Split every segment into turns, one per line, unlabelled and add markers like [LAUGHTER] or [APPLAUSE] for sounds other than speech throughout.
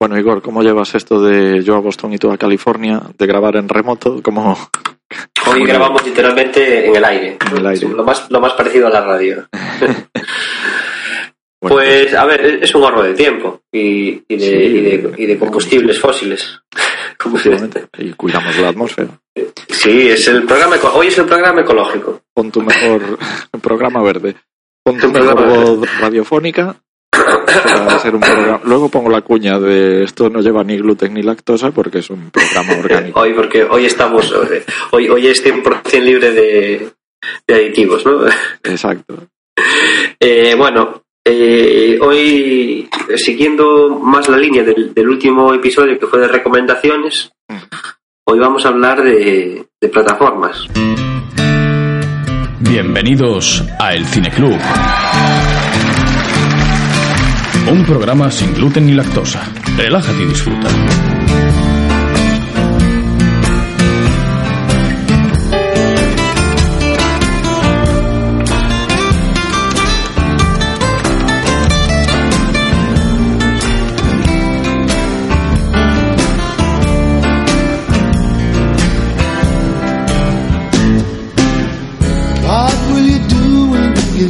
Bueno, Igor, ¿cómo llevas esto de yo a Boston y tú a California, de grabar en remoto? ¿Cómo,
Hoy grabamos literalmente en el aire.
En el aire.
Lo más, lo más parecido a la radio.
Bueno, [LAUGHS]
Pues, a ver, es un ahorro de tiempo y, y, de,
Sí,
y, de, y de
de
combustibles fósiles. [LAUGHS]
y cuidamos la atmósfera.
Sí, es el programa, hoy es el programa ecológico.
Pon tu mejor [LAUGHS] programa verde. Pon tu mejor voz radiofónica. Para ser un programa. Luego pongo la cuña de esto no lleva ni gluten ni lactosa porque es un programa orgánico.
Hoy, porque hoy estamos, eh, hoy, hoy es 100% libre de, de aditivos, ¿no?
Exacto.
Eh, bueno, eh, hoy, siguiendo más la línea del, del último episodio que fue de recomendaciones, hoy vamos a hablar de, de plataformas.
Bienvenidos a El Cine Club. Un programa sin gluten ni lactosa. Relájate y disfruta.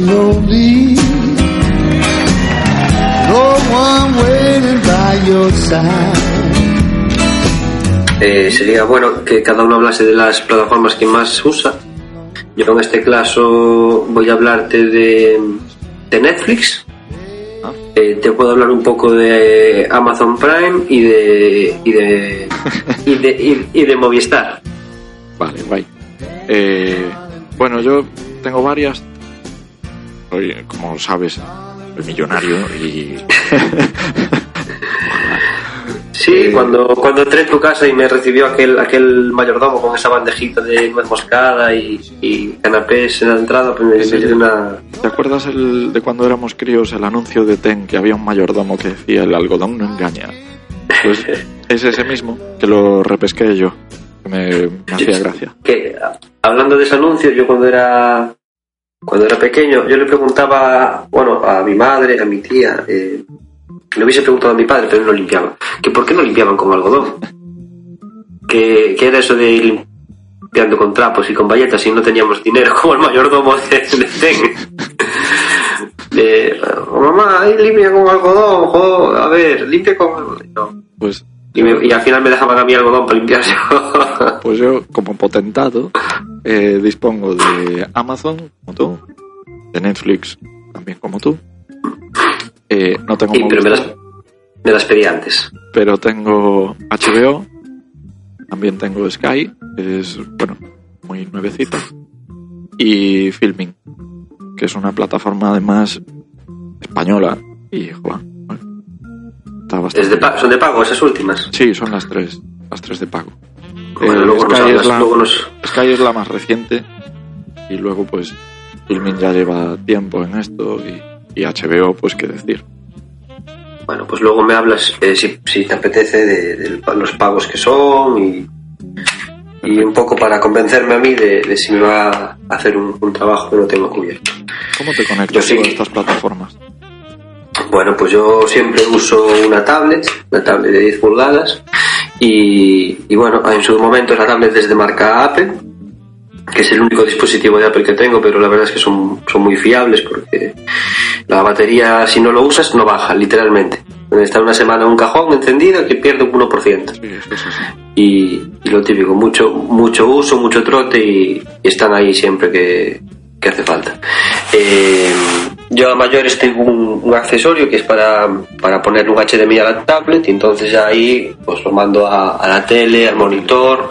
Lonely?
Eh, sería bueno que cada uno hablase de las plataformas que más usa. Yo en este caso voy a hablarte de, de Netflix.
Ah.
Eh, te puedo hablar un poco de Amazon Prime y de y de y de, y- y de Movistar.
Vale, guay. Eh, bueno, yo tengo varias. Soy, como sabes, soy millonario y. [LAUGHS]
Sí, cuando, cuando entré en tu casa y me recibió aquel, aquel mayordomo con esa bandejita de nuez moscada y, y canapés en la entrada, pues me, me
Sí.
dio una...
¿Te acuerdas el, de cuando éramos críos el anuncio de TEN que había un mayordomo que decía el algodón no engaña? Pues [LAUGHS] es ese mismo que lo repesqué yo. Que me, me hacía gracia.
que hablando de ese anuncio, yo cuando era cuando era pequeño, yo le preguntaba, bueno, a mi madre, a mi tía, eh, le hubiese preguntado a mi padre, pero él no limpiaba, que por qué no limpiaban con algodón, que, que era eso de ir limpiando con trapos y con bayetas y no teníamos dinero como el mayordomo de, de TEN. "Oh, mamá, ahí limpia con algodón, jo, a ver, limpia con... No.
Pues,
Y, me- y al final me dejaban a mí algodón para limpiarse. [LAUGHS]
pues yo, como potentado, eh, dispongo de Amazon, como tú, de Netflix, también como tú. Eh, no tengo
Sí, pero me las, me las pedí antes.
pero tengo HBO, también tengo Sky, que es, bueno, muy nuevecita, y Filming, que es una plataforma además española, y, joder, bueno, está bastante
de son de pago esas últimas.
Sí, son las tres, las tres de pago.
Bueno,
Eh,
luego, nos
Sky,
hablas,
es la,
luego nos-
Sky es la más reciente, y luego pues Filming ya lleva tiempo en esto, y, y HBO, pues qué decir.
bueno, pues luego me hablas eh, si, si te apetece de, de los pagos que son y, y un poco para convencerme a mí de, de si me va a hacer un, un trabajo que no tengo cubierto.
¿Cómo te conectas
sí.
estas plataformas?
Bueno, pues yo siempre uso una tablet, una tablet de 10 pulgadas y, y bueno, en su momento la tablet es de marca Apple, que es el único dispositivo de Apple que tengo, pero la verdad es que son, son muy fiables porque la batería si no lo usas no baja, literalmente. Está una semana en un cajón encendido que pierde un 1%.
Sí.
Y, y lo típico, mucho, mucho uso, mucho trote y, y están ahí siempre que, que hace falta. Eh, yo a mayores tengo un, un accesorio que es para, para poner un HDMI a la tablet y entonces ya ahí pues lo mando a, a la tele, al monitor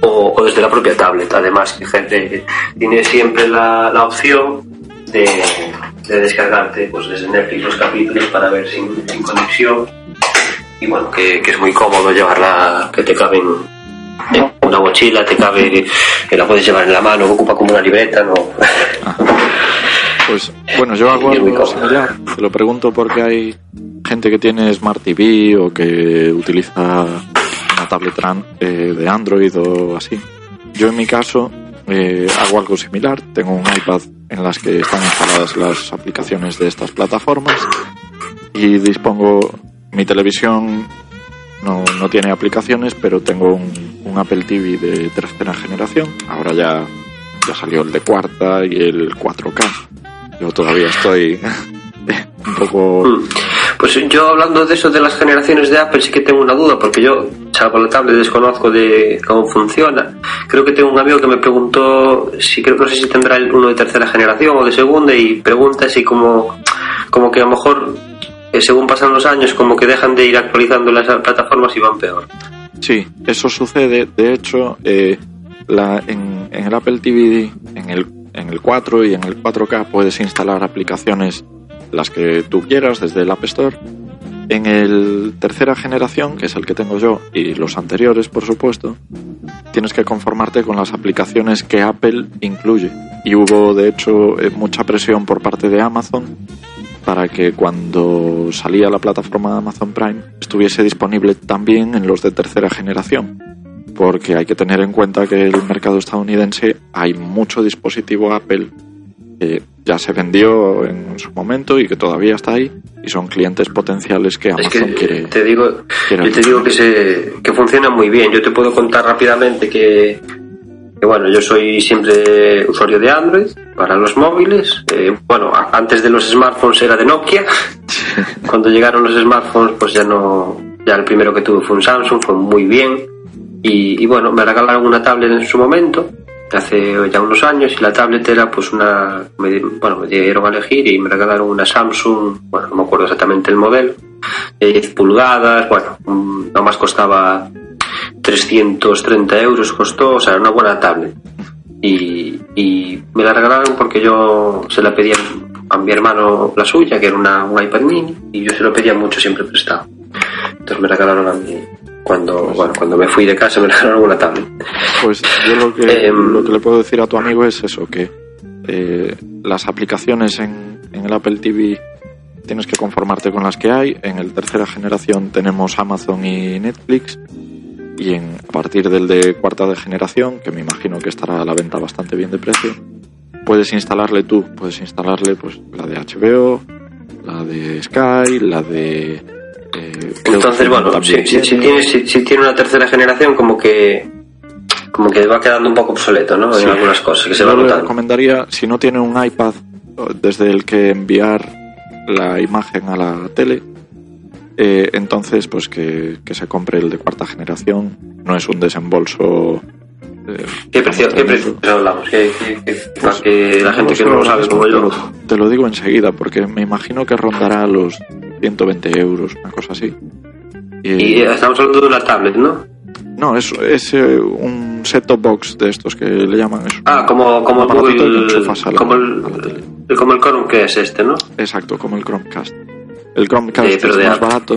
o, o desde la propia tablet. Además que gente tiene siempre la, la opción de, de descargarte pues desde Netflix los capítulos para ver sin, sin conexión y bueno, que, que es muy cómodo llevarla, que te cabe en, en una mochila, te cabe, que la puedes llevar en la mano, ocupa como una libreta, no.
Pues bueno, yo [LAUGHS] hago algo similar. Te lo pregunto porque hay gente que tiene Smart TV o que utiliza una tablet eh, de Android o así. Yo en mi caso eh, hago algo similar. Tengo un iPad en las que están instaladas las aplicaciones de estas plataformas y dispongo mi televisión no, no tiene aplicaciones, pero tengo un, un Apple TV de tercera generación. Ahora ya, ya salió el de cuarta y el 4K. Yo todavía estoy [LAUGHS] un poco...
Pues yo hablando de eso de las generaciones de Apple sí que tengo una duda porque yo, salvo la tablet, desconozco de cómo funciona. Creo que tengo un amigo que me preguntó si creo no sé si tendrá uno de tercera generación o de segunda y pregunta si como como que a lo mejor eh, según pasan los años como que dejan de ir actualizando las plataformas y van peor.
Sí, eso sucede. De hecho, eh, en el Apple TV, en el, en el 4 y en el 4K puedes instalar aplicaciones las que tú quieras desde el App Store. En el tercera generación, que es el que tengo yo, y los anteriores, por supuesto, tienes que conformarte con las aplicaciones que Apple incluye. Y hubo, de hecho, eh, mucha presión por parte de Amazon para que cuando salía la plataforma de Amazon Prime estuviese disponible también en los de tercera generación. Porque hay que tener en cuenta que en el mercado estadounidense hay mucho dispositivo Apple que ya se vendió en su momento y que todavía está ahí y son clientes potenciales que
Es
Amazon
que
quiere.
te digo,
quiere
yo te digo que se que funciona muy bien. Yo te puedo contar rápidamente que, que, bueno, yo soy siempre usuario de Android para los móviles. Eh, bueno, antes de los smartphones era de Nokia. [LAUGHS] Cuando llegaron los smartphones, pues ya no, ya el primero que tuve fue un Samsung, fue muy bien. Y, y bueno, me regalaron una tablet en su momento, hace ya unos años, y la tablet era pues una, bueno, me dieron a elegir y me regalaron una Samsung, bueno, no me acuerdo exactamente el modelo, de 10 pulgadas, bueno, mm, nomás costaba 330 euros, costó, o sea, una buena tablet. Y, y me la regalaron porque yo se la pedía a mi hermano la suya, que era una, un iPad mini, y yo se lo pedía mucho siempre prestado. Entonces me regalaron a mí, cuando, bueno, cuando me fui de casa me [LAUGHS] regalaron una tablet.
Pues yo lo que,
Em.
lo que le puedo decir a tu amigo es eso, que eh, las aplicaciones en, en el Apple TV tienes que conformarte con las que hay. En el tercera generación tenemos Amazon y Netflix. Y en, a partir del de cuarta de generación, que me imagino que estará a la venta bastante bien de precio, puedes instalarle tú, puedes instalarle pues la de HBO, la de Sky, la de... eh,
Entonces, bueno, si, si, si
tiene.
si, tiene una tercera generación, como que como que va quedando un poco obsoleto, ¿no?
Sí.
En algunas cosas, que se
Yo le recomendaría, si no tiene un iPad desde el que enviar la imagen a la tele, eh, entonces pues que, que se compre el de cuarta generación. No es un desembolso. eh,
¿Qué precio, qué precio hablamos? ¿Qué, qué, qué- para
Pues,
que la gente que no lo sabe como yo.
Te lo digo enseguida, porque me imagino que rondará los 120 euros, una cosa así.
Y eh, estamos hablando de una tablet, ¿no?
No, es, es eh, un set-top box de estos que le llaman eso.
Ah, como, como, el,
la-
como, el, como el Chrome que es este, ¿no?
Exacto, como el Chromecast. El Chromecast
pero
es
de
más
Apple.
barato,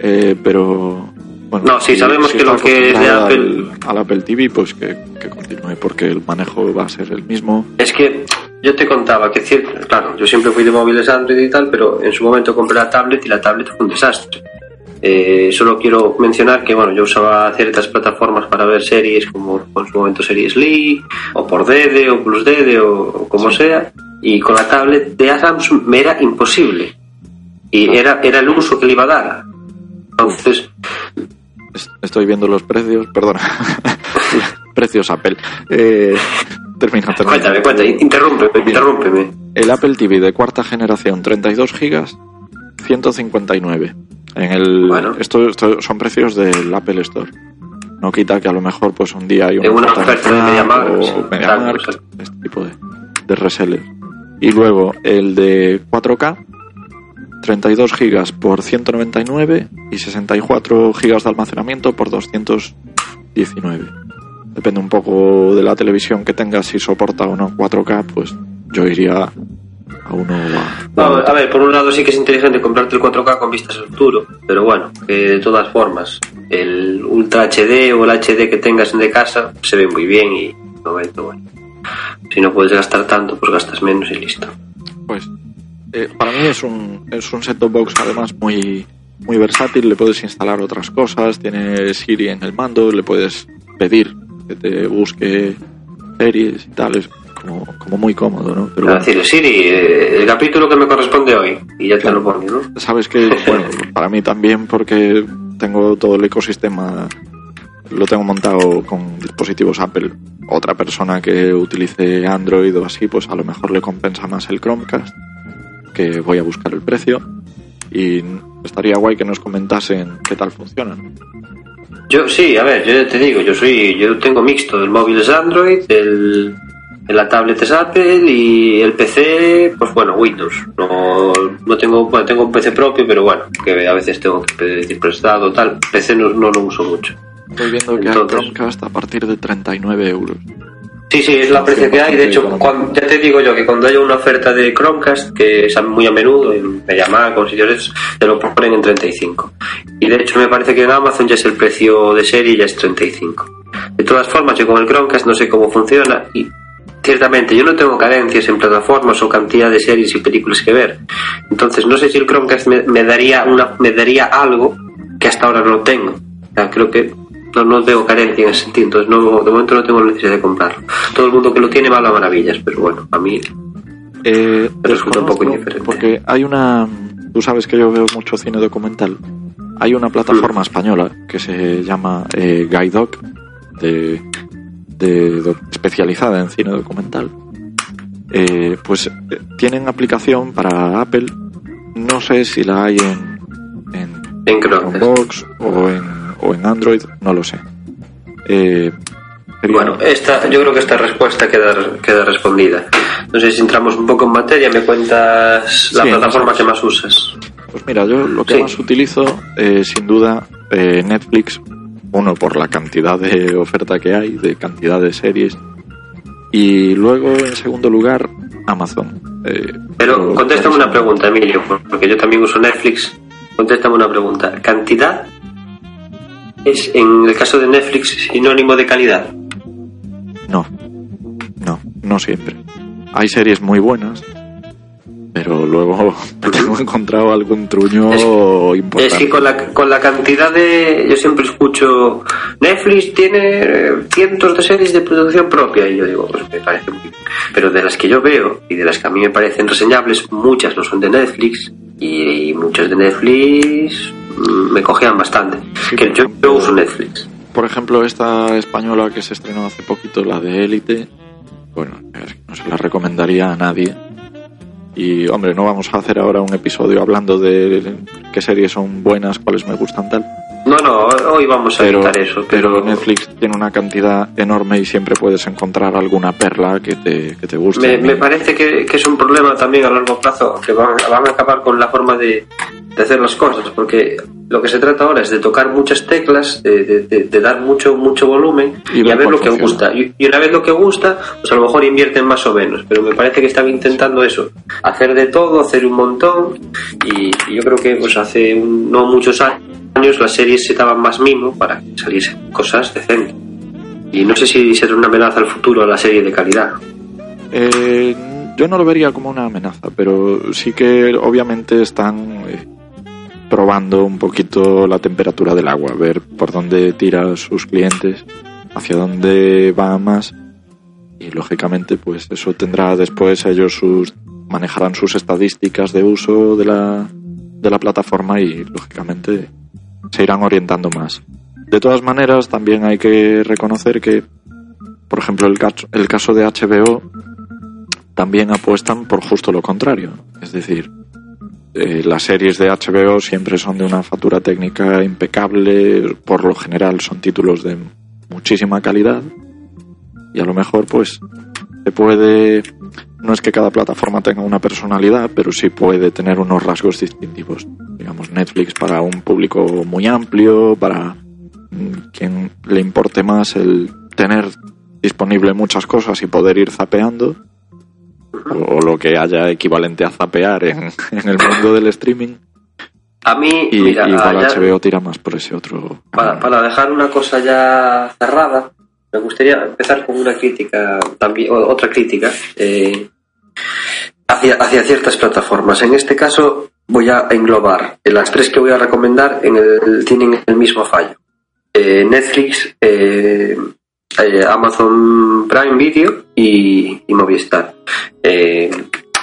eh, pero... Bueno,
No, sí, sabemos que lo que es de Apple-
Al, al Apple TV, pues que, que continúe, porque el manejo va a ser el mismo.
Es que yo te contaba que, claro, yo siempre fui de móviles Android y tal, pero en su momento compré la tablet y la tablet fue un desastre. Eh, solo quiero mencionar que, bueno, yo usaba ciertas plataformas para ver series, como en su momento Series Lee, o por DD, o Plus DD, o, como sea, y con la tablet de Samsung me era imposible. Y era, era el uso que le iba a dar. Entonces,
Es- Estoy viendo los precios, perdona. [LAUGHS] precios Apple. Eh, termina, termina.
cuéntame, cuéntame, interrúmpeme, interrúmpeme.
El Apple TV de cuarta generación, 32 gigas, 159. En el,
Bueno.
esto, esto son precios del Apple Store. No quita que a lo mejor pues un día hay una,
una oferta de
en
MediaMarkt,
o
sí, exacto,
este tipo de, de reseller. Y luego el de 4K, 32 gigas por 199 y 64 gigas de almacenamiento por 219. Depende un poco de la televisión que tengas, si soporta o no 4K, pues yo iría a uno a,
No, ver, por un lado sí que es inteligente comprarte el 4K con vistas al futuro, pero bueno, que de todas formas, el Ultra HD o el HD que tengas de casa se ve muy bien y momento, bueno. Si no puedes gastar tanto, pues gastas menos y listo.
Pues eh, para mí es un, es un set-top box además muy, muy versátil, le puedes instalar otras cosas, tiene Siri en el mando, le puedes pedir que te busque series y tal, es como, como muy cómodo, ¿no? Pero bueno,
decirle, Siri, eh, el capítulo que me corresponde hoy. Y ya te
Claro.
lo pone, ¿no?
sabes que, [LAUGHS] bueno, para mí también porque tengo todo el ecosistema, lo tengo montado con dispositivos Apple. Otra persona que utilice Android o así, pues a lo mejor le compensa más el Chromecast, que voy a buscar el precio. Y estaría guay que nos comentasen qué tal funcionan.
Yo sí, a ver, yo te digo, yo soy, yo tengo mixto, el móvil es Android, el, la tablet es Apple y el PC, pues bueno, Windows. No, no tengo, bueno, tengo un PC propio, pero bueno, que a veces tengo que pedir prestado, tal. PC no, no lo uso mucho.
Estoy viendo que hay
Entonces-
Chromecast a partir de 39 euros.
Sí, sí, es la precio que hay. De hecho,
100%
cuando, ya te digo yo que cuando haya una oferta de Chromecast, que es muy a menudo, en Mediamar, con sitios te lo ponen en 35. Y de hecho me parece que en Amazon ya es el precio de serie, ya es 35. De todas formas, yo con el Chromecast no sé cómo funciona y ciertamente yo no tengo carencias en plataformas o cantidad de series y películas que ver. Entonces no sé si el Chromecast me, me daría una me daría algo que hasta ahora no tengo. O sea, creo que no, no tengo carencia en ese sentido, entonces no, de momento no tengo necesidad de comprarlo. Todo el mundo que lo tiene va a las maravillas, pero bueno, a mí
Eh,
Me resulta un poco indiferente.
Porque hay una. Tú sabes que yo veo mucho cine documental. Hay una plataforma española que se llama eh, Guidoc, de, de doc- especializada en cine documental. Eh, pues eh, tienen aplicación para Apple. No sé si la hay en, en
en.
Chromebox o en, o en Android, no lo sé. Eh,
Bueno, esta, yo creo que esta respuesta queda, queda respondida. No sé si entramos un poco en materia, me cuentas la
Sí,
plataforma que más usas.
Pues mira, yo lo que
Sí.
más utilizo, eh, sin duda, eh, Netflix. Uno, por la cantidad de oferta que hay, de cantidad de series. Y luego, en segundo lugar, Amazon. Eh,
Pero contéstame una pregunta, Emilio, porque yo también uso Netflix. Contéstame una pregunta. ¿Cantidad es, en el caso de Netflix, sinónimo de calidad?
No, no, no siempre. Hay series muy buenas, pero luego [LAUGHS] tengo encontrado algún truño
Es-
importante.
Es que con la, con la cantidad de... Yo siempre escucho, Netflix tiene eh, cientos de series de producción propia y yo digo, pues me parece muy bien. Pero de las que yo veo y de las que a mí me parecen reseñables, muchas no son de Netflix y, y muchas de Netflix me cogían bastante.
Sí,
que
por
yo,
ejemplo-
yo uso Netflix.
Por ejemplo, esta española que se estrenó hace poquito, la de Élite, bueno, no se la recomendaría a nadie. Y, hombre, no vamos a hacer ahora un episodio hablando de qué series son buenas, cuáles me gustan tal.
No, no, hoy vamos a evitar eso.
pero
Pero,
Netflix tiene una cantidad enorme y siempre puedes encontrar alguna perla que te, que te guste.
Me, me parece que, que es un problema también a largo plazo, que van, van a acabar con la forma de, de hacer las cosas, porque lo que se trata ahora es de tocar muchas teclas, de, de- de- de dar mucho mucho volumen
Y
a ver lo que gusta. Y, y una vez lo que gusta, pues a lo mejor invierten más o menos, pero me parece que están intentando eso, hacer de todo, hacer un montón, y, y yo creo que pues hace un- no muchos años las series se daban más mimo para que saliesen cosas decentes. Y no sé si será una amenaza al futuro a la serie de calidad.
Eh, yo no lo vería como una amenaza, pero sí que obviamente están eh, probando un poquito la temperatura del agua, ver por dónde tira sus clientes, hacia dónde va más y lógicamente pues eso tendrá después ellos sus manejarán sus estadísticas de uso de la de la plataforma y lógicamente se irán orientando más. De todas maneras, también hay que reconocer que, por ejemplo, el el caso de HBO también apuestan por justo lo contrario. Es decir, eh, las series de HBO siempre son de una factura técnica impecable, por lo general son títulos de muchísima calidad y a lo mejor pues se puede no es que cada plataforma tenga una personalidad, pero sí puede tener unos rasgos distintivos. Digamos, Netflix para un público muy amplio, para mm, quien le importe más el tener disponible muchas cosas y poder ir zapeando, o, lo que haya equivalente a zapear en, en el mundo del streaming.
A mí,
Y
mira,
igual HBO tira más por ese otro.
para, para dejar una cosa ya cerrada, me gustaría empezar con una crítica, también, otra crítica, eh, hacia, hacia ciertas plataformas. En este caso voy a englobar las tres que voy a recomendar en el, tienen el mismo fallo. Eh, Netflix, eh, eh, Amazon Prime Video y, y Movistar. Eh,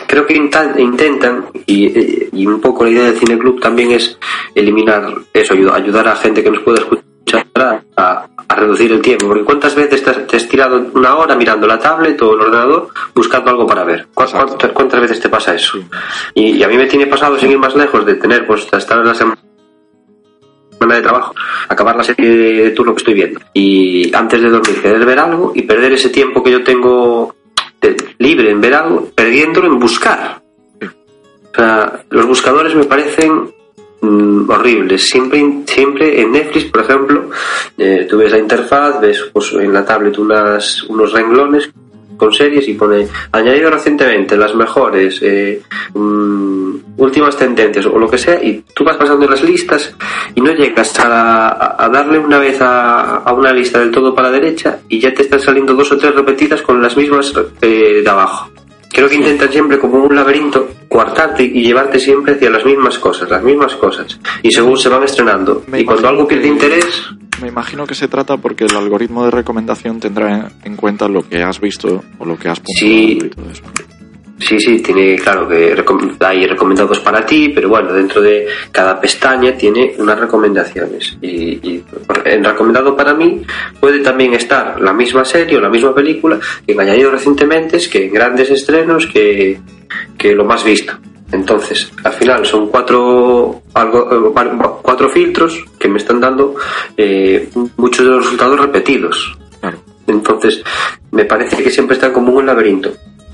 creo que intentan, y, eh, y un poco la idea del Cine Club también es eliminar eso, ayudar, a gente que nos pueda escuchar a, a- a reducir el tiempo. Porque ¿cuántas veces te has, te has tirado una hora mirando la tablet o el ordenador buscando algo para ver? ¿Cu-
Exacto.
¿Cuántas, cuántas veces te pasa eso? Y, y a mí me tiene pasado, sin ir más lejos, de tener, pues, hasta la semana de trabajo, acabar la serie de turno que estoy viendo y antes de dormir querer ver algo y perder ese tiempo que yo tengo de- libre en ver algo, perdiéndolo en buscar. O sea, los buscadores me parecen mm, horribles. Siempre, siempre en Netflix, por ejemplo, eh, tú ves la interfaz, ves pues, en la tablet unas, unos renglones con series y pone añadido recientemente las mejores eh, mm, últimas tendencias o lo que sea y tú vas pasando las listas y no llegas a, a- darle una vez a, a una lista del todo para la derecha y ya te están saliendo dos o tres repetidas con las mismas eh, de abajo creo que intentan siempre como un laberinto coartarte y llevarte siempre hacia las mismas cosas las mismas cosas y según se van estrenando
Me
y cuando algo pierde
que-
interés
Me imagino que se trata porque el algoritmo de recomendación tendrá en cuenta lo que has visto o lo que has puntuado
Sí.
y todo eso.
Sí, sí, tiene, claro, que recom- hay recomendados para ti, pero bueno, dentro de cada pestaña tiene unas recomendaciones. Y, y en recomendado para mí puede también estar la misma serie o la misma película que en añadido recientemente, es que en grandes estrenos, que, que lo más visto. Entonces, al final son cuatro, algo, eh, cuatro filtros que me están dando eh, muchos de los resultados repetidos.
Claro.
Entonces, me parece que siempre están como un laberinto.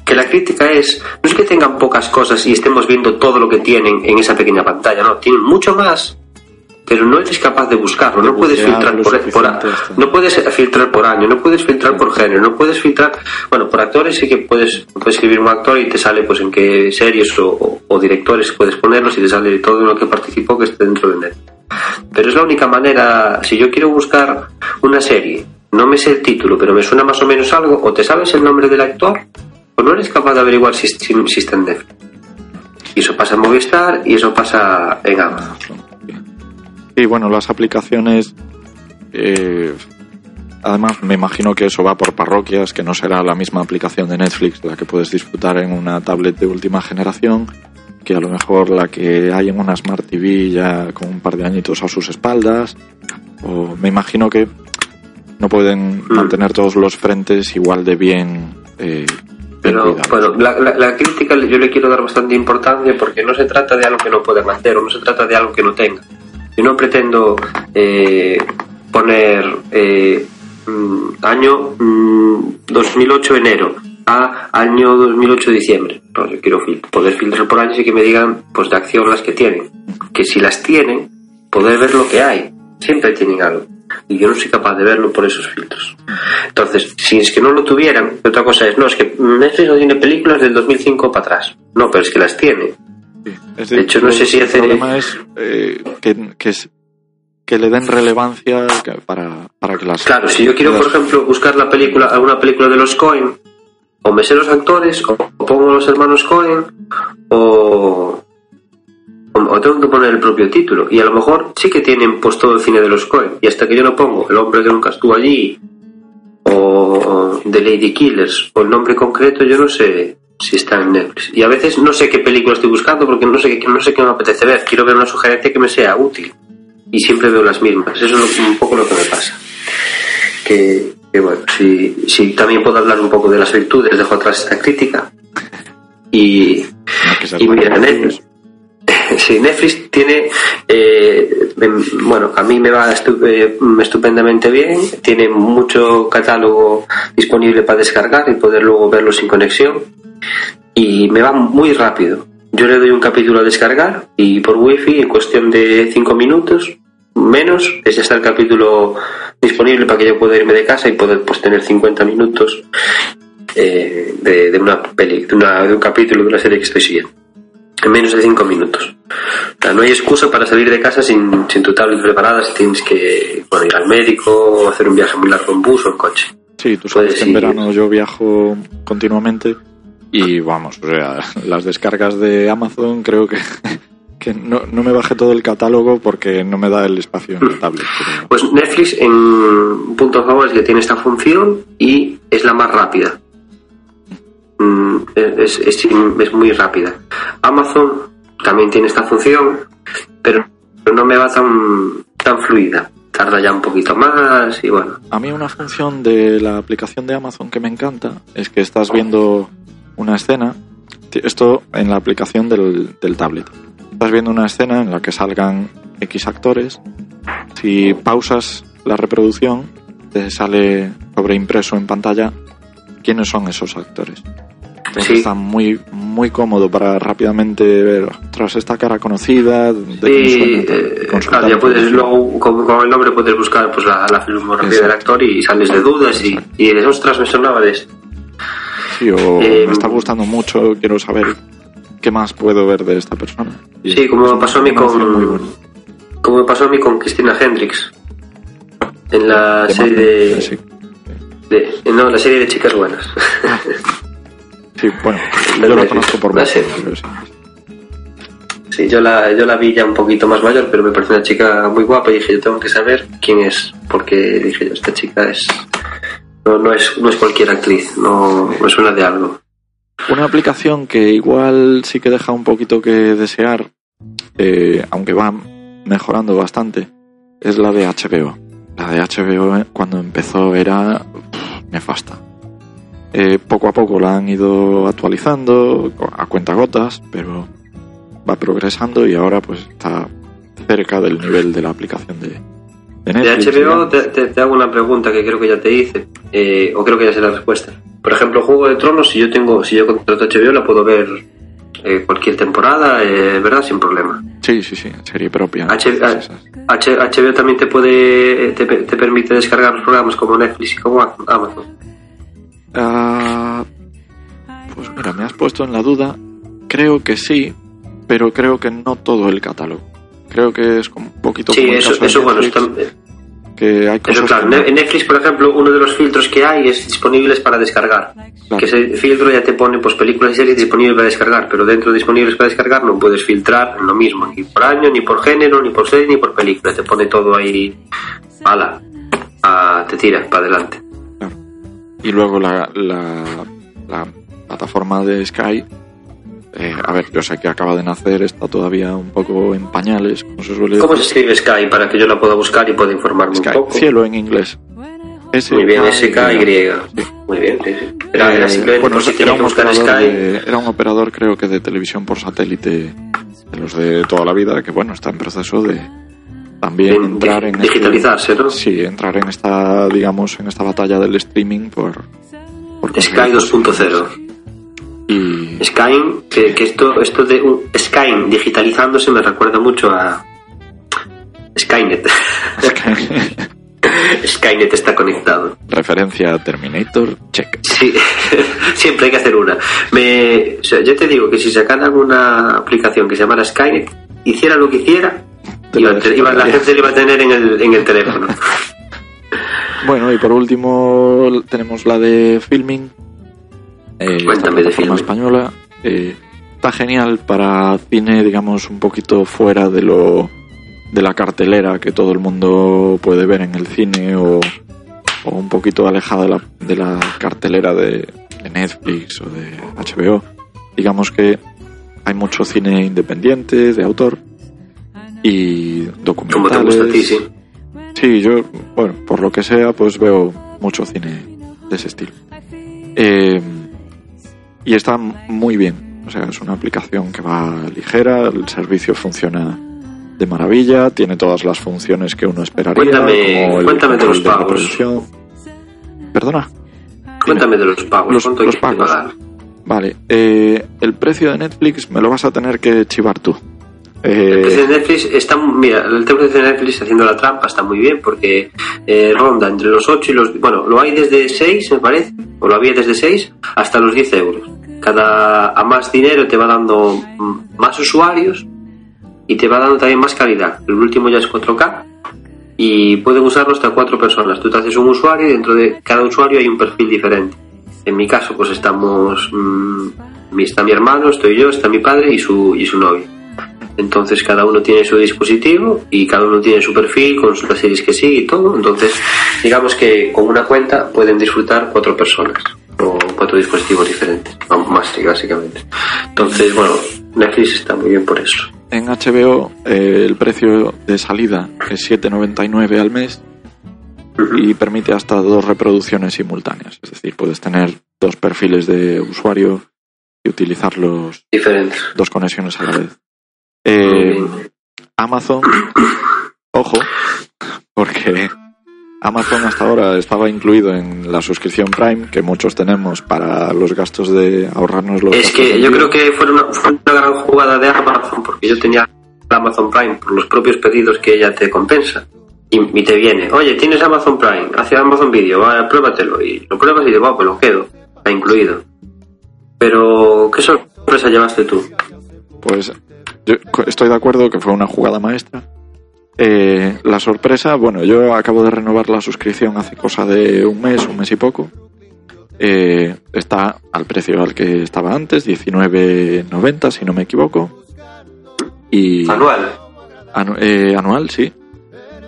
Que la crítica es, no es que tengan pocas cosas y estemos viendo todo lo que tienen en esa pequeña pantalla, no, tienen mucho más, pero no eres capaz de buscarlo, no puedes filtrar por, por-
suficiente hasta-
no puedes filtrar por año, no puedes filtrar por género, no puedes filtrar, bueno, por actores sí que puedes, puedes escribir un actor y te sale pues en qué series o, o- o directores puedes ponerlos y te sale todo lo que participó que esté dentro de Netflix. Pero es la única manera, si yo quiero buscar una serie, no me sé el título, pero me suena más o menos algo, o te sabes el nombre del actor, o no eres capaz de averiguar si, si, si está en Netflix. Y eso pasa en Movistar y eso pasa en Amazon.
Y bueno, las aplicaciones. eh, además, me imagino que eso va por parroquias, que no será la misma aplicación de Netflix la que puedes disfrutar en una tablet de última generación, que a lo mejor la que hay en una Smart TV ya con un par de añitos a sus espaldas. O me imagino que no pueden mantener todos los frentes igual de bien. eh, bien
Pero bueno, la, la- la crítica yo le quiero dar bastante importancia porque no se trata de algo que no puedan hacer o no se trata de algo que no tenga. Yo no pretendo eh, poner eh, mm, año mm, 2008 enero a año 2008 diciembre. No, yo quiero fil- poder filtrar por años y que me digan pues de acción las que tienen. Que si las tienen, poder ver lo que hay. Siempre tienen algo. Y yo no soy capaz de verlo por esos filtros. Entonces, si es que no lo tuvieran, otra cosa es, no, es que Netflix no tiene películas del 2005 para atrás. No, pero es que las tiene.
Sí. Es
De hecho, no sé si
el
hace-
problema es eh, que, que, es- que le den relevancia para, para que las.
Claro, si yo quiero, por ejemplo, buscar la película, alguna película de los Cohen, o me sé los actores, o pongo los hermanos Cohen, o, o, o tengo que poner el propio título. Y a lo mejor sí que tienen pues todo el cine de los Cohen. Y hasta que yo no pongo El hombre que nunca estuvo allí, o, The Lady Killers, o el nombre concreto, yo no sé si está en Netflix. Y a veces no sé qué película estoy buscando porque no sé, qué- no sé qué me apetece ver. Quiero ver una sugerencia que me sea útil. Y siempre veo las mismas. Eso es un poco lo que me pasa que, que bueno, si, si también puedo hablar un poco de las virtudes, dejo atrás esta crítica. Y,
no
y mira. Netflix, sí, Netflix tiene, eh, em, bueno, a mí me va eh, estupendamente bien, tiene mucho catálogo disponible para descargar y poder luego verlo sin conexión. Y me va muy rápido. Yo le doy un capítulo a descargar y por wifi en cuestión de 5 minutos menos es está el capítulo disponible para que yo pueda irme de casa y poder pues tener 50 minutos eh, de, una peli, de, de un capítulo de una serie que estoy siguiendo en menos de 5 minutos. O sea, no hay excusa para salir de casa sin, sin tu tablet preparada si tienes que bueno, ir al médico o hacer un viaje muy largo en bus o en coche.
Sí, tú sabes que en verano yo viajo continuamente y vamos, o sea, [LAUGHS] las descargas de Amazon creo que, [LAUGHS] que no, no me bajé todo el catálogo porque no me da el espacio en la tablet. pero-
Pues Netflix en un punto a favor es que tiene esta función y es la más rápida. Mm, Es, es- es muy rápida. Amazon también tiene esta función, pero no me va tan, tan fluida. Tarda ya un poquito más y bueno.
A mí una función de la aplicación de Amazon que me encanta es que estás viendo una escena, esto en la aplicación del, del tablet. Estás viendo una escena en la que salgan X actores. Si pausas la reproducción, te sale sobreimpreso en pantalla quiénes son esos actores. Entonces
Sí.
está muy, muy cómodo para rápidamente ver tras esta cara conocida. De suena, tal,
eh, claro, ya puedes luego con, con el nombre puedes buscar pues la, la filmografía del actor y sales de dudas y, y dices, ostras, me sonaba de esto.
Sí, o
Eh,
me está gustando mucho, quiero saber qué más puedo ver de esta persona. Y
Sí, como me pasó a mí con como me pasó a mí con Christina Hendricks en la
De
serie de,
Sí,
de- no la serie de chicas buenas [LAUGHS]
sí, bueno, yo la conozco por pero sí.
yo la yo la vi ya un poquito más mayor pero me parece una chica muy guapa y dije yo tengo que saber quién es porque dije yo esta chica es no, no es no es cualquier actriz no me suena de algo
Una aplicación que igual sí que deja un poquito que desear, eh, aunque va mejorando bastante, es la de HBO. La de HBO cuando empezó era pff, nefasta. Eh, poco a poco la han ido actualizando a cuentagotas, pero va progresando y ahora pues está cerca del nivel de la aplicación de, de.
HBO te- te hago una pregunta que creo que ya te hice eh, o creo que ya sé la respuesta por ejemplo Juego de Tronos si yo tengo si yo contrato HBO la puedo ver eh, cualquier temporada eh, verdad sin problema
Sí, sí, sí, serie propia.
H-
Esas, esas.
H- HBO también te puede te, te permite descargar los programas como Netflix y como Amazon.
Ah, pues mira, me has puesto en la duda. Creo que sí, pero creo que no todo el catálogo. Creo que es como un poquito
Sí,
como
eso, eso bueno, está-
que hay cosas
eso claro. En Netflix, por ejemplo, uno de los filtros que hay es disponibles para descargar.
Claro.
Que ese filtro ya te pone pues películas y series disponibles para descargar, pero dentro de disponibles para descargar no puedes filtrar lo mismo, ni por año, ni por género, ni por serie, ni por película. Te pone todo ahí, ala, ah, te tira para adelante.
claro. Y luego la, la, la plataforma de Sky. Eh, a ver, yo sé que acaba de nacer, está todavía un poco en pañales, como se suele
¿Cómo se
decir.
escribe Sky para que yo la pueda buscar y pueda informarme
Sky,
un poco?
cielo en inglés.
Muy bien, SKY.
Sí.
Muy bien, sí, sí. Era, era
Eh,
simplemente
bueno,
si
era un
buscar
operador
Sky.
de- era un operador creo que de televisión por satélite de los de toda la vida que bueno está en proceso de también entrar en este-
digitalizarse, ¿no?
sí entrar en esta digamos en esta batalla del streaming por, por
Sky
conseguir
2.0.
y
Sky, que, que esto, esto de un Sky digitalizándose me recuerda mucho a Skynet. [LAUGHS] Skynet está conectado.
referencia a Terminator check
Sí, [LAUGHS] siempre hay que hacer una. Me, o sea, yo te digo que si sacaran una aplicación que se llamara Skynet, hiciera lo que hiciera, iba, iba- la gente lo iba a tener en el, en el teléfono. [LAUGHS]
bueno y por último tenemos la de filming eh,
Cuéntame de Filming.
española eh, está genial para cine digamos un poquito fuera de lo de la cartelera que todo el mundo puede ver en el cine o, o un poquito alejada de la, de la cartelera de, de Netflix o de HBO digamos que hay mucho cine independiente de autor y
Como te
documentales
gusta a ti, sí.
Sí, yo, bueno, por lo que sea, pues veo mucho cine de ese estilo. Eh, y está muy bien. O sea, es una aplicación que va ligera, el servicio funciona de maravilla, tiene todas las funciones que uno esperaría.
Cuéntame-
como el
cuéntame de los pagos.
reproducción. Perdona.
Cuéntame de los pagos.
Los-
¿Cuánto hay
los
que
pagos.
pagar?
Vale, eh, el precio de Netflix me lo vas a tener que chivar tú. Eh,
El precio de Netflix está, mira, el precio de Netflix haciendo la trampa está muy bien porque eh, ronda entre los 8 y los, bueno, lo hay desde 6 me parece, o lo había desde 6 hasta los 10 euros. Cada, a más dinero te va dando más usuarios y te va dando también más calidad. El último ya es 4K y pueden usarlo hasta 4 personas. Tú te haces un usuario y dentro de cada usuario hay un perfil diferente. En mi caso pues estamos, mm, mi- está mi hermano, estoy yo, está mi padre y su, y su novio. Entonces cada uno tiene su dispositivo y cada uno tiene su perfil con las series que sigue y todo. Entonces digamos que con una cuenta pueden disfrutar cuatro personas o cuatro dispositivos diferentes, más básicamente. Entonces bueno, Netflix está muy bien por eso.
En HBO eh, el precio de salida es 7,99 al mes y permite hasta dos reproducciones simultáneas. Es decir, puedes tener dos perfiles de usuario y utilizarlos
Diferentes.
dos conexiones a la vez. Eh, Amazon, ojo, porque Amazon hasta ahora estaba incluido en la suscripción Prime que muchos tenemos para los gastos de ahorrarnos los
Es que yo creo que fue una, fue una gran jugada de Amazon porque yo tenía Amazon Prime por los propios pedidos que ella te compensa. Y, y te viene, oye, tienes Amazon Prime, hace Amazon Video, va, pruébatelo. Y lo pruebas y digo, va, pues lo quedo, está incluido. Pero, ¿qué sorpresa llevaste tú?
Pues yo estoy de acuerdo que fue una jugada maestra. Eh, la sorpresa, bueno, yo acabo de renovar la suscripción hace cosa de un mes, un mes y poco. Eh, está al precio al que estaba antes, 19.90 si no me equivoco. Y
Anual.
anu- eh, anual, sí.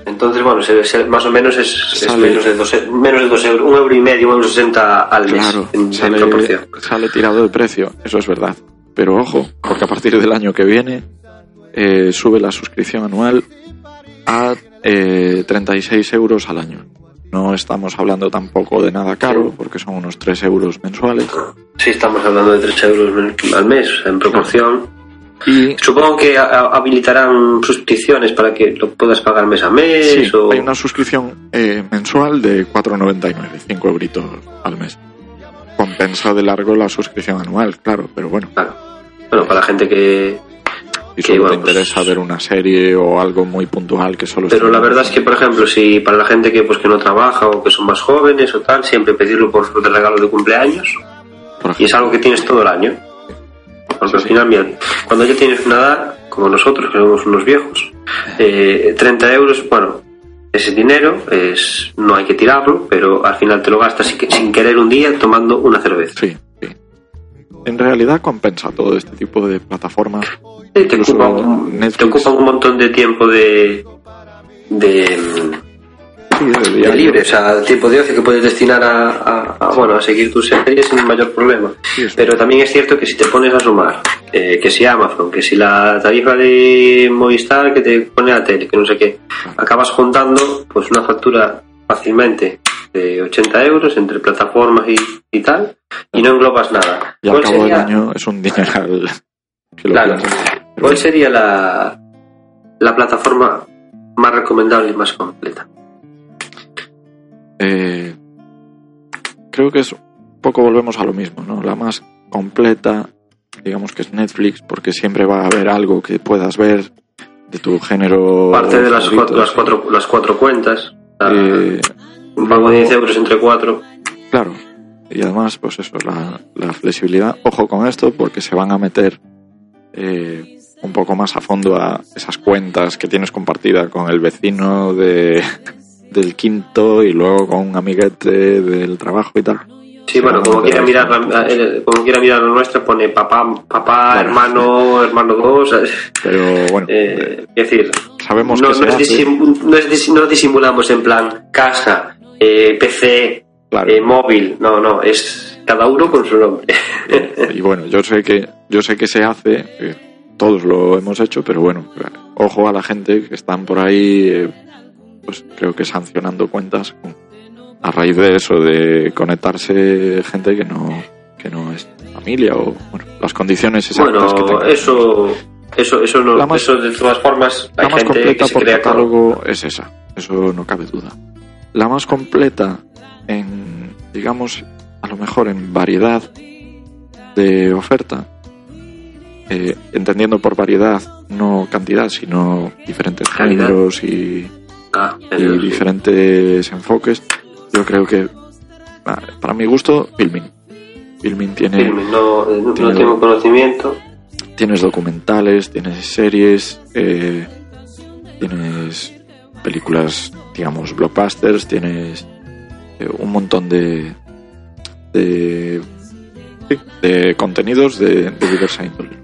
Entonces, bueno, se- se- más o menos es, menos, de dos, e- menos de euros, un euro y medio, un euro sesenta al mes
Claro,
en,
sale, tirado de precio, eso es verdad. Pero ojo, porque a partir del año que viene eh, sube la suscripción anual a eh, 36 euros al año. No estamos hablando tampoco de nada caro, porque son unos 3 euros mensuales.
Sí, estamos hablando de 3 euros al mes, en proporción.
Y
Supongo que habilitarán suscripciones para que lo puedas pagar mes a mes.
sí,
o...
hay una suscripción eh, mensual de 4,99, 5 euritos al mes. Compensa de largo la suscripción anual, claro, pero bueno.
Claro. Bueno, para la gente que.
Si solo te
pues-
interesa ver una serie o algo muy puntual que solo
Pero la verdad es que, por ejemplo, si para la gente que pues que no trabaja o que son más jóvenes o tal, siempre pedirlo por de regalo de cumpleaños
por
y es algo que tienes todo el año. Porque al final, mira, cuando ya tienes una edad, como nosotros, que somos unos viejos, eh, 30 euros, bueno, ese dinero es no hay que tirarlo, pero al final te lo gastas sin, querer un día tomando una cerveza.
Sí, sí. En realidad compensa todo este tipo de plataformas.
Sí, te, ocupa, un- te ocupa un montón de tiempo de, de,
Sí, de
libre, o sea, tiempo de ocio que puedes destinar a, a- a, bueno, a seguir tus series sin mayor problema.
Sí.
Pero también es cierto que si te pones a sumar, eh, que si Amazon, que si la tarifa de Movistar que te pone la tele, que no sé qué, acabas juntando pues una factura fácilmente de 80 euros entre plataformas y, y tal, y no englobas nada.
Y al
¿Cuál
cabo del año es un [LAUGHS] dineral.
Claro. ¿Cuál sería la, la plataforma más recomendable y más completa?
eh, creo que es un poco volvemos a lo mismo, ¿no? La más completa, digamos que es Netflix, porque siempre va a haber algo que puedas ver de tu género.
Parte de las cuatro, las cuatro, las cuatro cuentas,
Eh,
un pago de 10 euros entre cuatro.
Claro. Y además, pues eso, la, la flexibilidad. Ojo con esto, porque se van a meter eh, un poco más a fondo a esas cuentas que tienes compartida con el vecino de, [LAUGHS] del quinto y luego con un amiguete del trabajo y tal.
Sí, bueno, como quiera mirar la, eh, como quiera mirar la nuestra pone papá, papá, hermano, hermano dos. [LAUGHS] eh,
Pero bueno,
eh, es decir,
sabemos
no,
que
no, es disim- no, es no disimulamos en plan casa, eh, PC,
Claro.
eh, móvil. No, no, es cada uno con su nombre.
Y bueno, yo sé que yo sé que se hace, eh, todos lo hemos hecho, pero bueno, ojo a la gente que están por ahí, eh, pues creo que sancionando cuentas con- a raíz de eso, de conectarse gente que no que no es familia o bueno, las condiciones exactas que
bueno,
tengan.
eso, eso, eso no,
La más-
eso de todas formas hay
La más
gente
completa
que se
por
crea con-
catálogo es esa, eso no cabe duda. La más completa en, digamos, a lo mejor en variedad de oferta, eh, entendiendo por variedad no cantidad, sino diferentes
Calidad.
géneros y,
Ah,
y
eso sí.
diferentes enfoques, yo creo que, ah, para mi gusto, Filmin. Filmin tiene...
No, eh, no
tiene-
tengo conocimiento.
tienes documentales, tienes series, eh, tienes películas, digamos, blockbusters, tienes eh, un montón de de, de contenidos de, de diversa índole.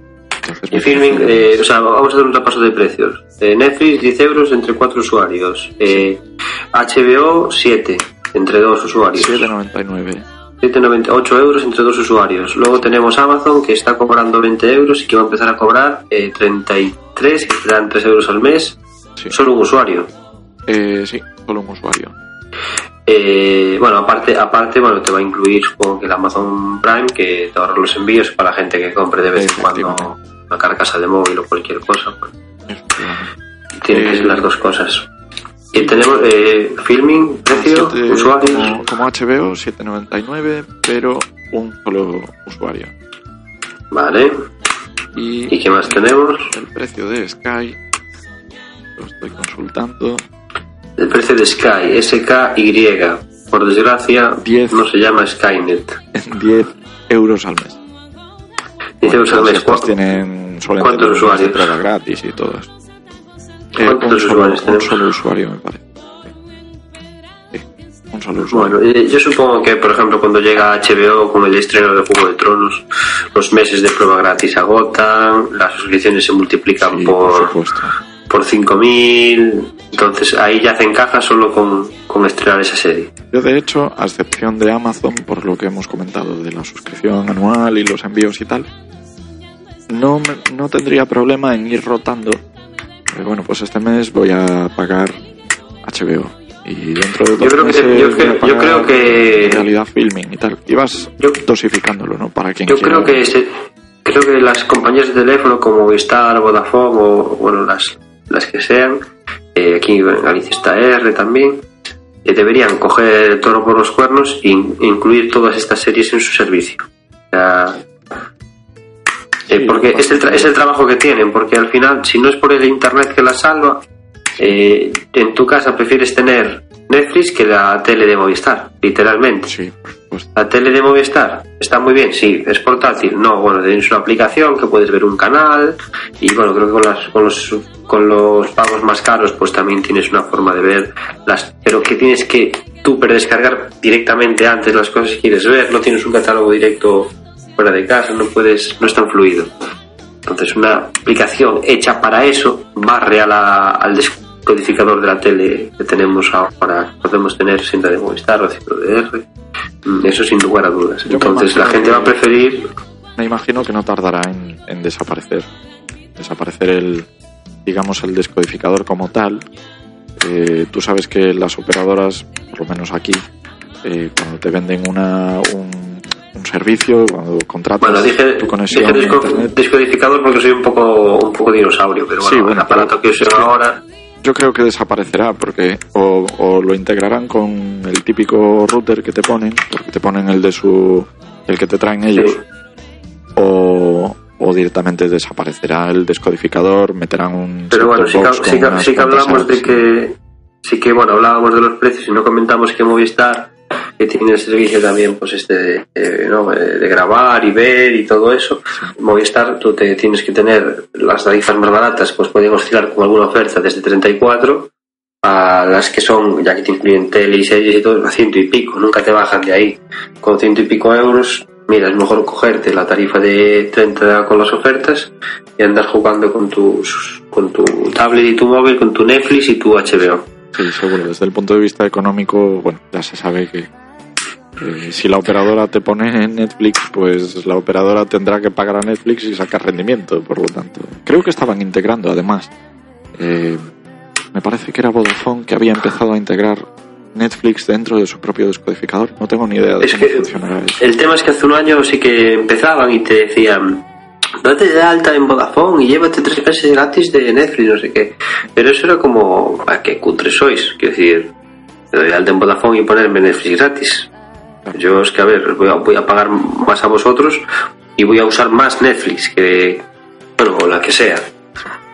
Y
me
Filming, eh, o sea, vamos a hacer un repaso de precios. Eh, Netflix, 10 euros entre 4 usuarios. Eh, HBO, 7 entre 2 usuarios.
7,99.
7,98 euros entre dos usuarios. Luego tenemos Amazon que está cobrando 20 euros y que va a empezar a cobrar eh, 33, que te dan 3 euros al mes.
Sí.
Solo un usuario.
Eh, sí, solo un usuario.
Eh, bueno, aparte, aparte, bueno, te va a incluir supongo que el Amazon Prime, que te ahorra los envíos para la gente que compre de vez en cuando. Una carcasa de móvil o cualquier cosa. pues,
Efectivamente.
tiene que ser las dos cosas. Y tenemos eh, filming, precio, usuarios.
Como, como HBO, 7,99, pero un solo usuario.
Vale.
Y,
¿Y qué más tenemos?
el precio de Sky, lo estoy consultando,
El precio de Sky, SKY. Por desgracia,
Diez.
no se llama Skynet. [LAUGHS]
en 10 euros al mes.
10 euros al mes.
después
¿cu-
tienen, suelen
¿Cuántos usuarios?
prueba gratis y todo eso. Eh,
¿Cuántos
solo,
usuarios
un solo usuario, me parece. Sí, un solo usuario.
Bueno, eh, yo supongo que, por ejemplo, cuando llega HBO con el estreno de Juego de Tronos, los meses de prueba gratis se agotan, las suscripciones se multiplican
Sí, por
por, por 5.000. Entonces ahí ya hacen caja solo con, con estrenar esa serie.
Yo, de hecho, a excepción de Amazon, por lo que hemos comentado de la suscripción anual y los envíos y tal, no, me- no tendría problema en ir rotando. Porque, bueno, pues este mes voy a pagar HBO. Y dentro de dos
Yo creo que- yo creo- yo
pagar
creo que-
realidad filming y tal. Y vas
Yo-
dosificándolo, ¿no? Para quien
Yo
quiera.
creo que se- creo que las compañías de teléfono como Movistar, Vodafone o bueno las las que sean, eh, aquí en Galicia está R también, eh, deberían coger el toro por los cuernos e in- incluir todas estas series en su servicio. O sea, eh,
Sí,
porque es el, tra- es el trabajo que tienen, porque al final, si no es por el internet que la salva, eh, en tu casa prefieres tener Netflix que la tele de Movistar, literalmente.
Sí.
La tele de Movistar está muy bien, sí, es portátil. No, bueno, tienes una aplicación que puedes ver un canal y bueno, creo que con, las, con, los, con los pagos más caros pues también tienes una forma de ver las... Pero que tienes que tú descargar directamente antes las cosas que quieres ver, no tienes un catálogo directo fuera de casa, no puedes, no es tan fluido. Entonces una aplicación hecha para eso barre a la- al descodificador de la tele que tenemos ahora, podemos tener siendo de Movistar o siendo de R. Mm, Eso sin lugar a dudas. Entonces la gente va a preferir
Me imagino que no tardará en, en desaparecer. Desaparecer el, digamos, el descodificador como tal. Eh, tú sabes que las operadoras, por lo menos aquí, eh, cuando te venden una, un, un servicio, cuando contratas
Bueno, dije,
tu conexión
dije descodificador porque soy un poco un poco dinosaurio, pero
Sí,
bueno,
bueno,
el aparato que uso ahora,
yo creo que desaparecerá porque o, o lo integrarán con el típico router que te ponen, porque te ponen el de su, el que te traen ellos,
sí,
o, o directamente desaparecerá el descodificador, meterán un
pero bueno, sí que, sí que- sí hablamos de que sí que bueno hablábamos de los precios y no comentamos que Movistar que tiene el servicio también pues este de, eh, ¿no? Eh, de grabar y ver y todo eso Movistar tú te tienes que tener las tarifas más baratas pues pueden oscilar con alguna oferta desde 34 a las que son, ya que te incluyen tele y series y todo, a ciento y pico, nunca te bajan de ahí. Con ciento y pico euros, mira, es mejor cogerte la tarifa de 30 con las ofertas y andar jugando con tus con tu tablet y tu móvil, con tu Netflix y tu HBO.
Sí, seguro. Desde el punto de vista económico, bueno, ya se sabe que eh, si la operadora te pone en Netflix, pues la operadora tendrá que pagar a Netflix y sacar rendimiento, por lo tanto. Creo que estaban integrando, además. eh, me parece que era Vodafone que había empezado a integrar Netflix dentro de su propio descodificador. No tengo ni idea de
Es
cómo
que
funcionará eso.
el tema es que hace un año sí que empezaban y te decían, date de alta en Vodafone y llévate tres meses gratis de Netflix, no sé qué. Pero eso era como, ¿a qué cutre sois? Quiero decir, doy de alta en Vodafone y ponerme Netflix gratis. Yo es que, a ver, voy a, voy a pagar más a vosotros y voy a usar más Netflix que, bueno, o la que sea.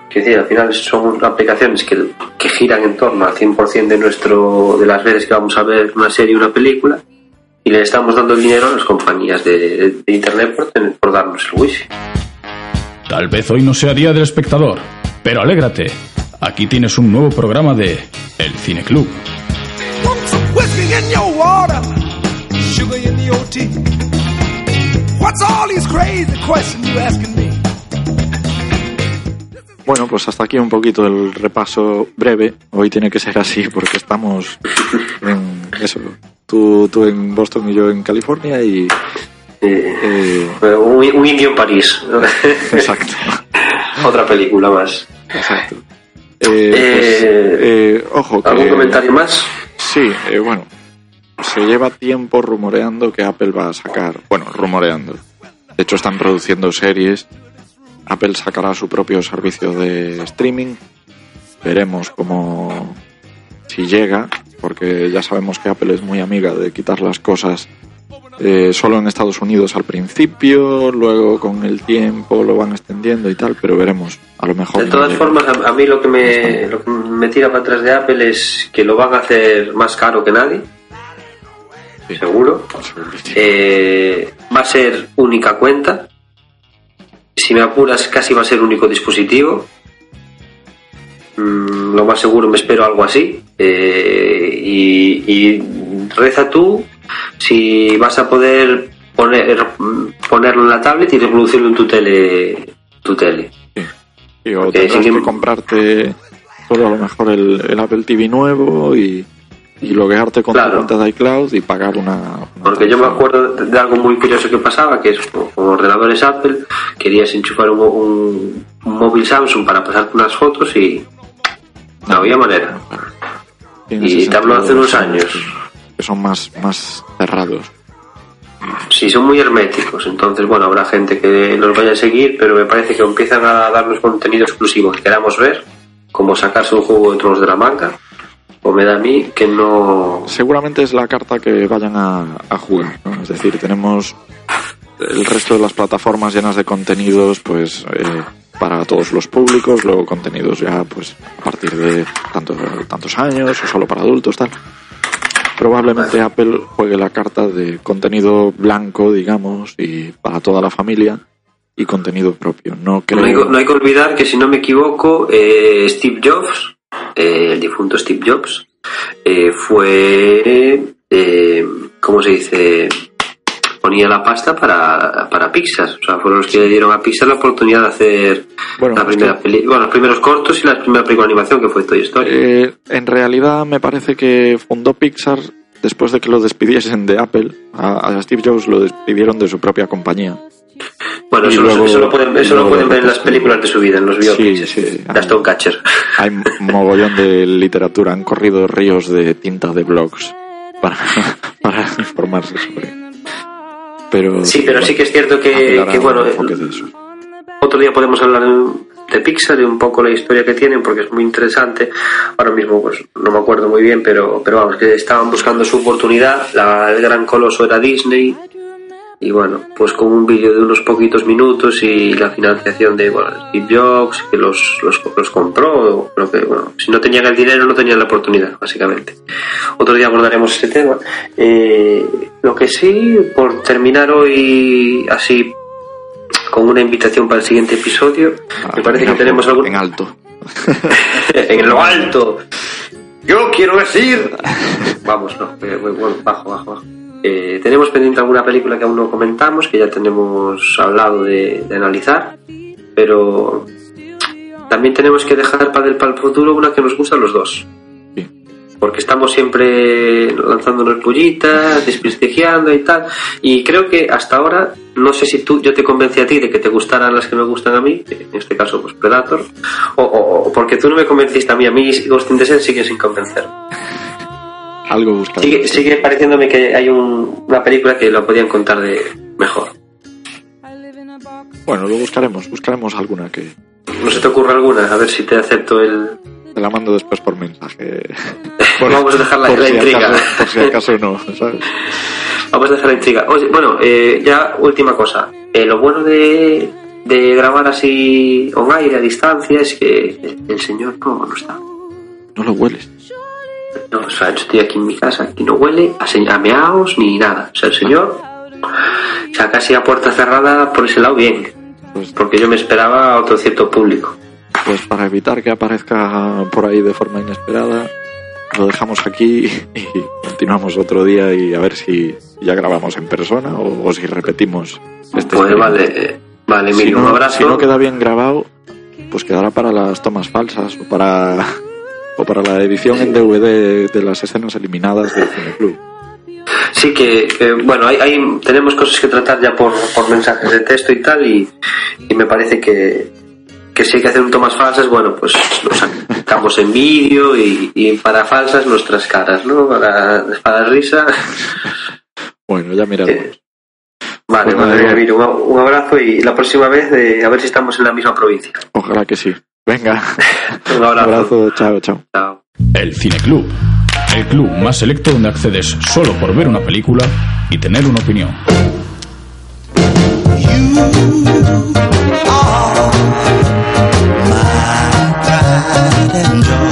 Quiero decir, al final son aplicaciones que, que giran en torno al 100% de, nuestro, de las veces que vamos a ver una serie o una película y le estamos dando el dinero a las compañías de, de internet por, tener- por darnos el wifi.
Tal vez hoy no sea día del espectador, pero alégrate. Aquí tienes un nuevo programa de El Cine Club.
Bueno, pues hasta aquí un poquito el repaso breve. Hoy tiene que ser así porque estamos en eso. Tú, tú en Boston y yo en California y...
Eh,
eh,
un, un indio en París.
exacto, [LAUGHS]
Otra película más.
exacto. Eh, pues, ojo, que...
¿Algún comentario más?
Sí, bueno, se lleva tiempo rumoreando que Apple va a sacar, bueno, rumoreando. De hecho, están produciendo series. Apple sacará su propio servicio de streaming. Veremos cómo, si llega, porque ya sabemos que Apple es muy amiga de quitar las cosas eh, solo en Estados Unidos al principio, luego con el tiempo lo van extendiendo y tal, pero veremos. A lo mejor.
De todas formas, a, a mí lo que, me, lo que me tira para atrás de Apple es que lo van a hacer más caro que nadie,
Sí,
seguro. Eh, va a ser única cuenta. Si me apuras, casi va a ser único dispositivo. Mm, lo más seguro me espero algo así. Eh, y, y reza tú si vas a poder poner, ponerlo en la tablet y reproducirlo en tu tele. Tu tele.
Sí, o tendrás
que-
que comprarte solo a lo mejor el, el Apple TV nuevo y, y loguearte con
Claro.
tu cuenta de iCloud y pagar una... una
Porque yo me acuerdo de algo muy curioso que pasaba, que es con ordenadores Apple, querías enchufar un, un- un móvil Samsung para pasarte unas fotos y no había manera. Y te hablo hace unos años.
Que son más, más cerrados.
Sí, son muy herméticos, entonces bueno, habrá gente que los vaya a seguir, pero me parece que empiezan a darnos contenido exclusivo que queramos ver, como sacarse un juego de tronos de la manga, o me da a mí que no...
Seguramente es la carta que vayan a, a jugar, ¿no? Es decir, tenemos el resto de las plataformas llenas de contenidos, pues... eh, para todos los públicos, luego contenidos ya pues a partir de tantos, tantos años o solo para adultos, tal. Probablemente Apple juegue la carta de contenido blanco, digamos, y para toda la familia y contenido propio. No creo.
No hay, no hay que olvidar que si no me equivoco, eh, Steve Jobs, eh, el difunto Steve Jobs, eh, fue, eh, ¿cómo se dice? Ponía la pasta para, para Pixar. O sea, fueron los que le dieron a Pixar la oportunidad de hacer
Bueno,
la primera
que-
peli, bueno, los primeros cortos y la primera película de animación que fue Toy Story.
Eh, en realidad me parece que fundó Pixar después de que lo despidiesen de Apple. A, a Steve Jobs lo despidieron de su propia compañía.
bueno, eso, lo-
luego-
eso lo pueden, eso lo pueden ver en las películas de su vida, en los biopics.
Sí, sí.
de Stonehatcher.
Hay mogollón de literatura, han corrido ríos de tinta de blogs para, [LAUGHS] para informarse sobre. Pero,
Sí, pero sí que es cierto que, bueno,
de eso.
Otro día podemos hablar de Pixar y un poco la historia que tienen porque es muy interesante. Ahora mismo pues no me acuerdo muy bien, pero, pero vamos, que estaban buscando su oportunidad. La, el gran coloso era Disney. Y bueno, pues con un vídeo de unos poquitos minutos y la financiación de bueno, Steve Jobs, que los, los, los compró, creo que bueno, si no tenían el dinero no tenían la oportunidad, básicamente. Otro día abordaremos este tema. Eh, lo que sí, por terminar hoy así con una invitación para el siguiente episodio. Me parece que
En
tenemos algún...
En alto. [LAUGHS]
en lo alto. [LAUGHS] Yo quiero decir... Vamos, no, eh, bueno, bajo, bajo, bajo. Eh, tenemos pendiente alguna película que aún no comentamos, que ya tenemos hablado de, de analizar, pero también tenemos que dejar para el, para el futuro una que nos gusta a los dos.
Sí.
Porque estamos siempre lanzándonos pullitas, desprestigiando y tal. Y creo que hasta ahora, no sé si tú, yo te convencí a ti de que te gustaran las que me gustan a mí, en este caso, pues Predator, o, o- o porque tú no me convenciste a mí, a mí Ghost in the Shell sigue sin convencer. [LAUGHS]
Algo buscado.
Sigue, sigue pareciéndome que hay un- una película que lo podían contar de mejor.
Bueno, lo buscaremos. Buscaremos alguna que
¿No se te ocurre alguna? A ver si te acepto el...
te la mando después por mensaje. [LAUGHS]
Vamos a dejar la-
por
la
si
intriga.
acaso- por si acaso no, [LAUGHS] ¿sabes?
Vamos a dejar la intriga. Oye, bueno, eh, ya última cosa. Eh, lo bueno de, de grabar así on aire a distancia es que el, el señor no, no está.
No lo hueles.
No, o sea, yo estoy aquí en mi casa y no huele a, a meaos ni nada. O sea, el señor, o sea, casi a puerta cerrada por ese lado bien.
Pues,
Porque yo me esperaba a otro cierto público.
pues para evitar que aparezca por ahí de forma inesperada, lo dejamos aquí [LAUGHS] y continuamos otro día y a ver si ya grabamos en persona o, o si repetimos este
Pues vale, vale,
si no,
un abrazo.
si no queda bien grabado, pues quedará para las tomas falsas o para, o para la edición en DVD de las escenas eliminadas del Cineclub.
Sí que, que, bueno, hay, hay- tenemos cosas que tratar ya por, por mensajes de texto y tal y, y me parece que, que si hay que hacer un tomas falsas, bueno, pues lo sacamos en vídeo y, y para falsas nuestras caras, ¿no? Para, para risa.
Bueno, ya miraremos.
Eh, Vale,
nada,
vale, un abrazo y la próxima vez eh, a ver si estamos en la misma provincia.
Ojalá que sí. Venga, [LAUGHS]
Un
un abrazo. chao, chao.
Chao.
El Cineclub. El club más selecto donde accedes solo por ver una película y tener una opinión.
My pride and joy.